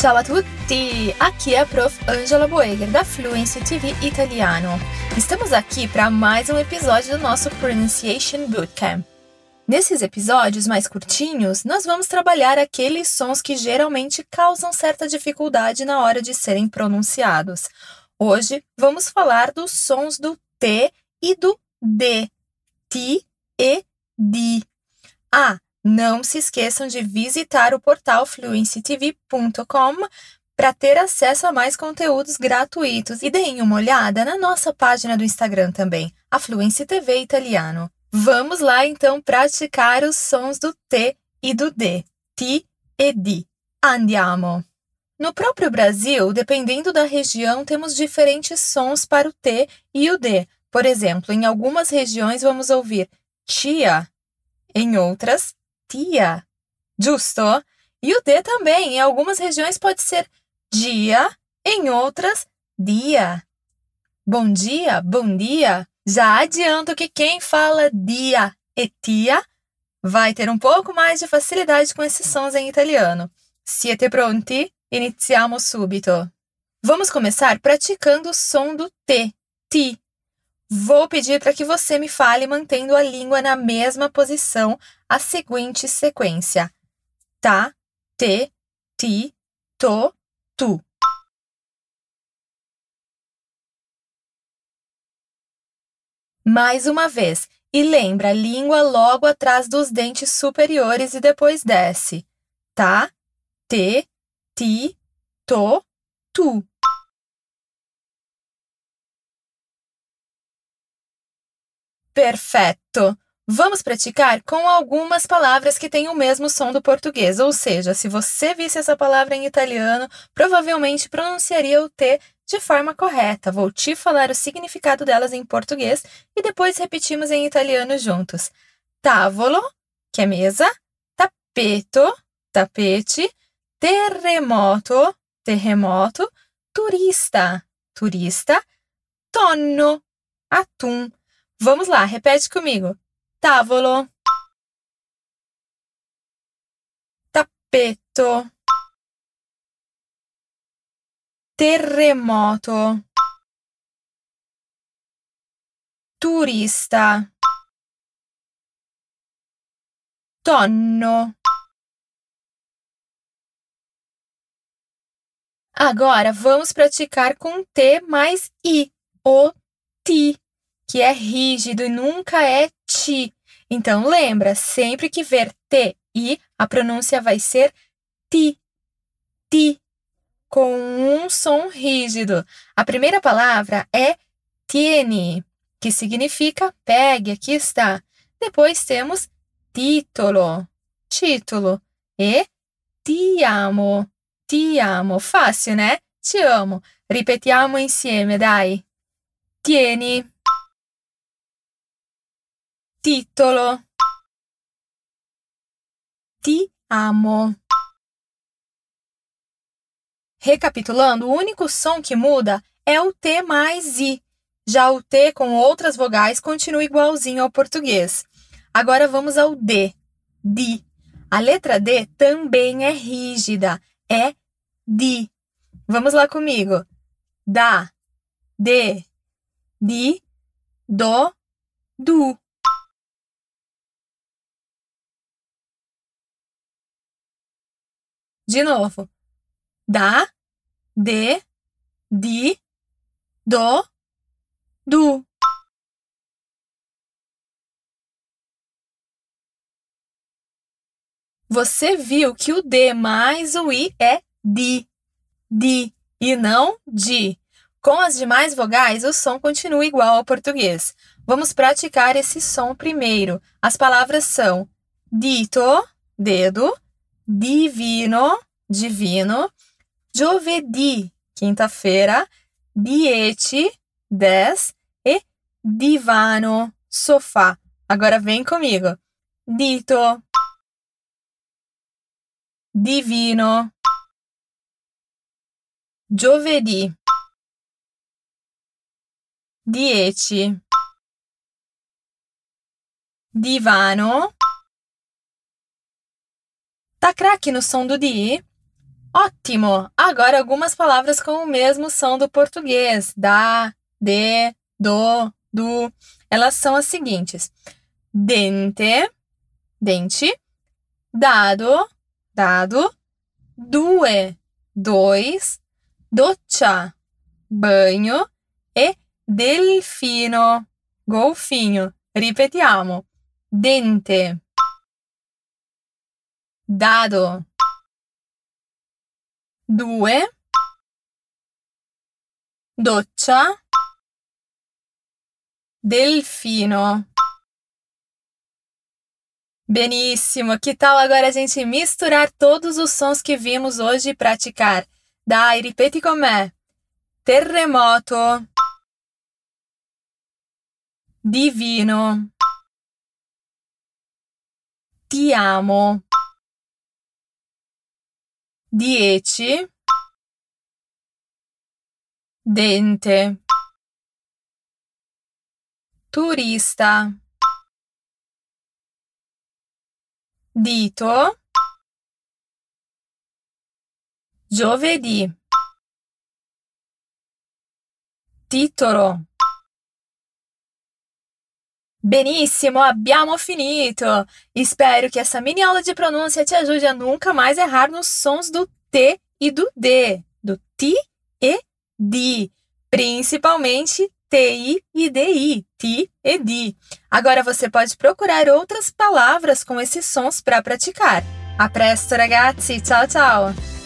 Ciao a tutti! Aqui é a Prof. Angela Boeger, da Fluency TV Italiano. Estamos aqui para mais um episódio do nosso Pronunciation Bootcamp. Nesses episódios mais curtinhos, nós vamos trabalhar aqueles sons que geralmente causam certa dificuldade na hora de serem pronunciados. Hoje vamos falar dos sons do T e do D. Ti e di. Ah, não se esqueçam de visitar o portal fluencytv.com para ter acesso a mais conteúdos gratuitos e deem uma olhada na nossa página do Instagram também, a Fluency TV Italiano. Vamos lá então praticar os sons do T e do D. Ti e di. Andiamo. No próprio Brasil, dependendo da região, temos diferentes sons para o T e o D. Por exemplo, em algumas regiões vamos ouvir tia, em outras, tia. Justo? E o D também, em algumas regiões pode ser dia, em outras, dia. Bom dia, bom dia. Já adianto que quem fala dia e tia vai ter um pouco mais de facilidade com esses sons em italiano. Siete pronti? Iniziamo subito. Vamos começar praticando o som do T, ti. Vou pedir para que você me fale mantendo a língua na mesma posição a seguinte sequência: tá, te, ti, to, tu. Mais uma vez, e lembra a língua logo atrás dos dentes superiores e depois desce. Tá, te, ti, to, tu. Perfeito! Vamos praticar com algumas palavras que têm o mesmo som do português, ou seja, se você visse essa palavra em italiano, provavelmente pronunciaria o T de forma correta. Vou te falar o significado delas em português e depois repetimos em italiano juntos. Tavolo, que é mesa, tapeto, tapete, terremoto, terremoto, turista, turista, tonno, atum. Vamos lá, repete comigo. Tavolo. Tappeto. Terremoto. Turista. Tonno. Agora vamos praticar com T mais I, o ti que é rígido e nunca é ti. Então lembra, sempre que ver T I, a pronúncia vai ser ti, ti, com um som rígido. A primeira palavra é tieni, que significa pegue, aqui está. Depois temos titolo, título, e ti amo, ti amo. Fácil, né? Te amo. Ripetiamo insieme, dai. Tieni titolo. Ti amo. Recapitulando, o único som que muda é o T mais I. Já o T com outras vogais continua igualzinho ao português. Agora vamos ao D. Di. A letra D também é rígida. É di. Vamos lá comigo. Da, de, di, do, du. De novo. Da, de, di, do, du. Você viu que o D mais o I é di, di e não di. Com as demais vogais, o som continua igual ao português. Vamos praticar esse som primeiro. As palavras são dito, dedo, divino, divino, giovedì, quinta-feira, diete, 10 e divano, sofá. Agora vem comigo. Dito, divino, giovedì, diete, divano, Tá craque no som do DI? Ótimo! Agora algumas palavras com o mesmo som do português: da, de, do, do. Elas são as seguintes: dente, dente, dado, dado, due, dois, doccia, banho e delfino, golfinho. Ripetiamo: dente, dado, due, doccia, delfino. Benissimo! Que tal agora a gente misturar todos os sons que vimos hoje e praticar? Dai, ripeti me. Terremoto. Divino. Ti amo. Dieci. Dente. Turista. Dito. Giovedì. Titolo. Benissimo, abbiamo finito! Espero que essa mini aula de pronúncia te ajude a nunca mais errar nos sons do T e do D, do ti e di, principalmente TI e DI, ti e di. Agora você pode procurar outras palavras com esses sons para praticar. A presto, ragazzi! Tchau, tchau!